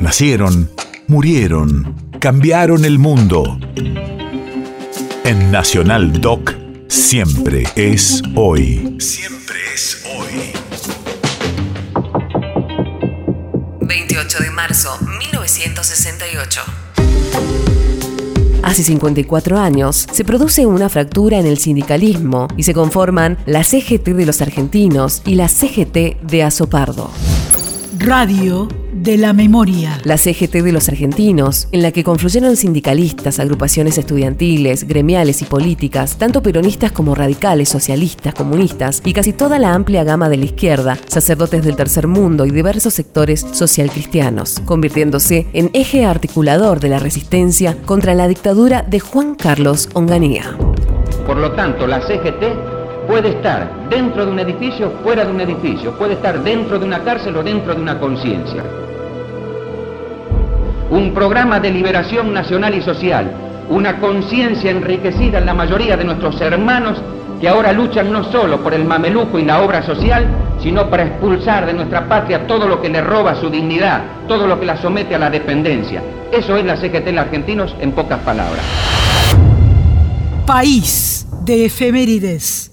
Nacieron, murieron, cambiaron el mundo. En Nacional Doc, siempre es hoy. Siempre es hoy. 28 de marzo, 1968. Hace 54 años se produce una fractura en el sindicalismo y se conforman la CGT de los argentinos y la CGT de Azopardo. Radio de la memoria. La CGT de los argentinos, en la que confluyeron sindicalistas, agrupaciones estudiantiles, gremiales y políticas, tanto peronistas como radicales, socialistas, comunistas y casi toda la amplia gama de la izquierda, sacerdotes del tercer mundo y diversos sectores socialcristianos, convirtiéndose en eje articulador de la resistencia contra la dictadura de Juan Carlos Onganía. Por lo tanto, la CGT puede estar dentro de un edificio, fuera de un edificio, puede estar dentro de una cárcel o dentro de una conciencia. Un programa de liberación nacional y social, una conciencia enriquecida en la mayoría de nuestros hermanos que ahora luchan no solo por el mameluco y la obra social, sino para expulsar de nuestra patria todo lo que le roba su dignidad, todo lo que la somete a la dependencia. Eso es la CGT en argentinos en pocas palabras. País de efemérides.